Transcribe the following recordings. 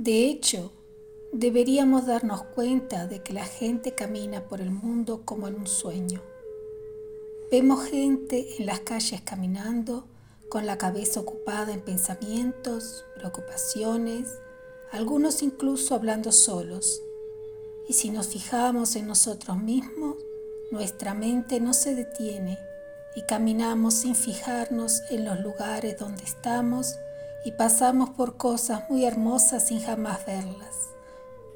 De hecho, deberíamos darnos cuenta de que la gente camina por el mundo como en un sueño. Vemos gente en las calles caminando con la cabeza ocupada en pensamientos, preocupaciones, algunos incluso hablando solos. Y si nos fijamos en nosotros mismos, nuestra mente no se detiene y caminamos sin fijarnos en los lugares donde estamos y pasamos por cosas muy hermosas sin jamás verlas.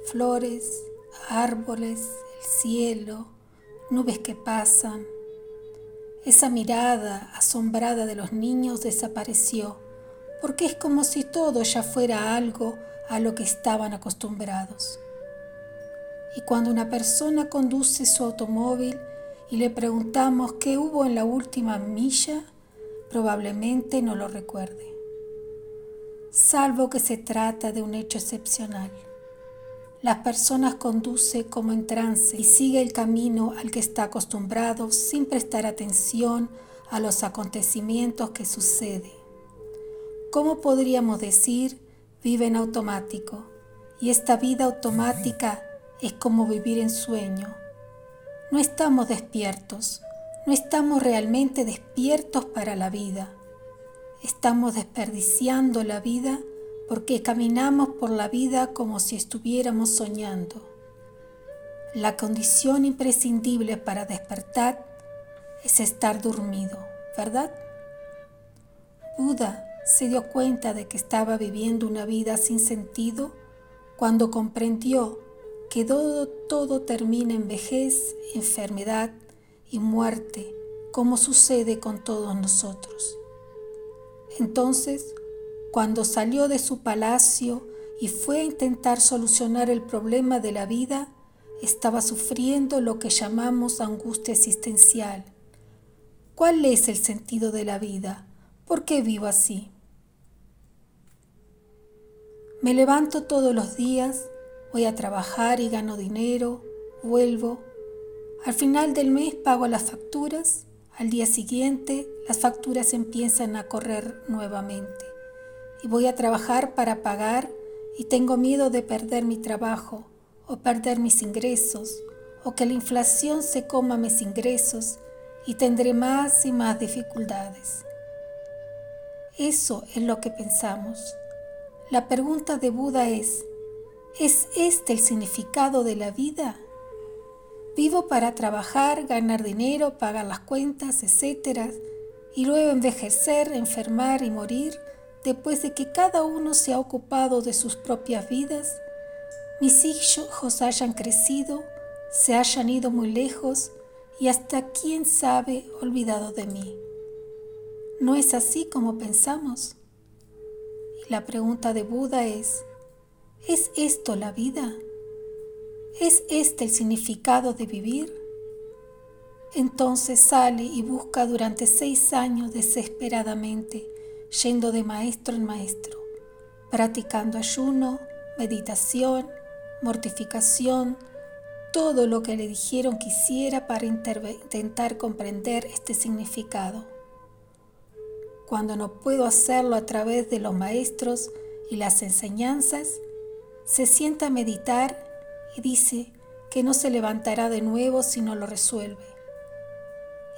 Flores, árboles, el cielo, nubes que pasan. Esa mirada asombrada de los niños desapareció porque es como si todo ya fuera algo a lo que estaban acostumbrados. Y cuando una persona conduce su automóvil y le preguntamos qué hubo en la última milla, probablemente no lo recuerde, salvo que se trata de un hecho excepcional. Las personas conduce como en trance y sigue el camino al que está acostumbrado sin prestar atención a los acontecimientos que suceden. ¿Cómo podríamos decir vive en automático? Y esta vida automática es como vivir en sueño. No estamos despiertos, no estamos realmente despiertos para la vida. Estamos desperdiciando la vida porque caminamos por la vida como si estuviéramos soñando. La condición imprescindible para despertar es estar dormido, ¿verdad? Buda se dio cuenta de que estaba viviendo una vida sin sentido cuando comprendió que todo, todo termina en vejez, enfermedad y muerte, como sucede con todos nosotros. Entonces, cuando salió de su palacio y fue a intentar solucionar el problema de la vida, estaba sufriendo lo que llamamos angustia existencial. ¿Cuál es el sentido de la vida? ¿Por qué vivo así? Me levanto todos los días Voy a trabajar y gano dinero, vuelvo. Al final del mes pago las facturas, al día siguiente las facturas empiezan a correr nuevamente. Y voy a trabajar para pagar y tengo miedo de perder mi trabajo o perder mis ingresos o que la inflación se coma mis ingresos y tendré más y más dificultades. Eso es lo que pensamos. La pregunta de Buda es, ¿Es este el significado de la vida? Vivo para trabajar, ganar dinero, pagar las cuentas, etc. Y luego envejecer, enfermar y morir después de que cada uno se ha ocupado de sus propias vidas. Mis hijos hayan crecido, se hayan ido muy lejos y hasta quién sabe olvidado de mí. ¿No es así como pensamos? Y la pregunta de Buda es, ¿Es esto la vida? ¿Es este el significado de vivir? Entonces sale y busca durante seis años desesperadamente, yendo de maestro en maestro, practicando ayuno, meditación, mortificación, todo lo que le dijeron que hiciera para intentar comprender este significado. Cuando no puedo hacerlo a través de los maestros y las enseñanzas, se sienta a meditar y dice que no se levantará de nuevo si no lo resuelve.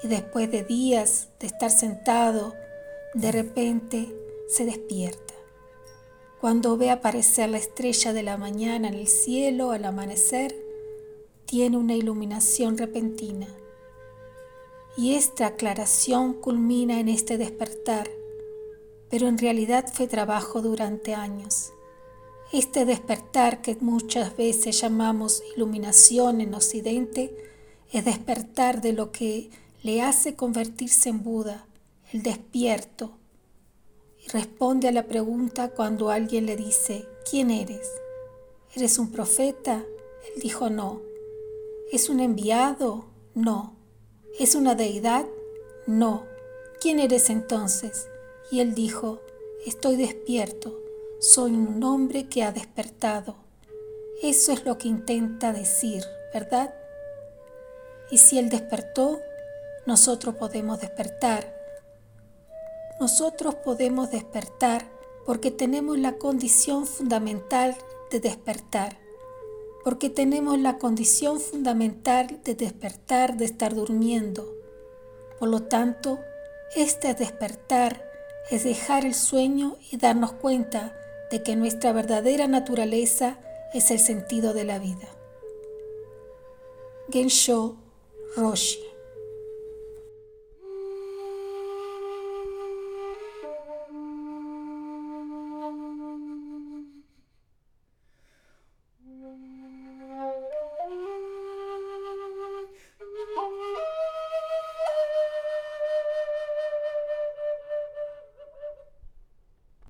Y después de días de estar sentado, de repente se despierta. Cuando ve aparecer la estrella de la mañana en el cielo al amanecer, tiene una iluminación repentina. Y esta aclaración culmina en este despertar, pero en realidad fue trabajo durante años. Este despertar que muchas veces llamamos iluminación en Occidente es despertar de lo que le hace convertirse en Buda, el despierto. Y responde a la pregunta cuando alguien le dice, ¿quién eres? ¿Eres un profeta? Él dijo, no. ¿Es un enviado? No. ¿Es una deidad? No. ¿Quién eres entonces? Y él dijo, estoy despierto soy un hombre que ha despertado. Eso es lo que intenta decir, ¿verdad? Y si Él despertó, nosotros podemos despertar. Nosotros podemos despertar porque tenemos la condición fundamental de despertar, porque tenemos la condición fundamental de despertar de estar durmiendo. Por lo tanto, este despertar es dejar el sueño y darnos cuenta de que nuestra verdadera naturaleza es el sentido de la vida. Gensho Roshi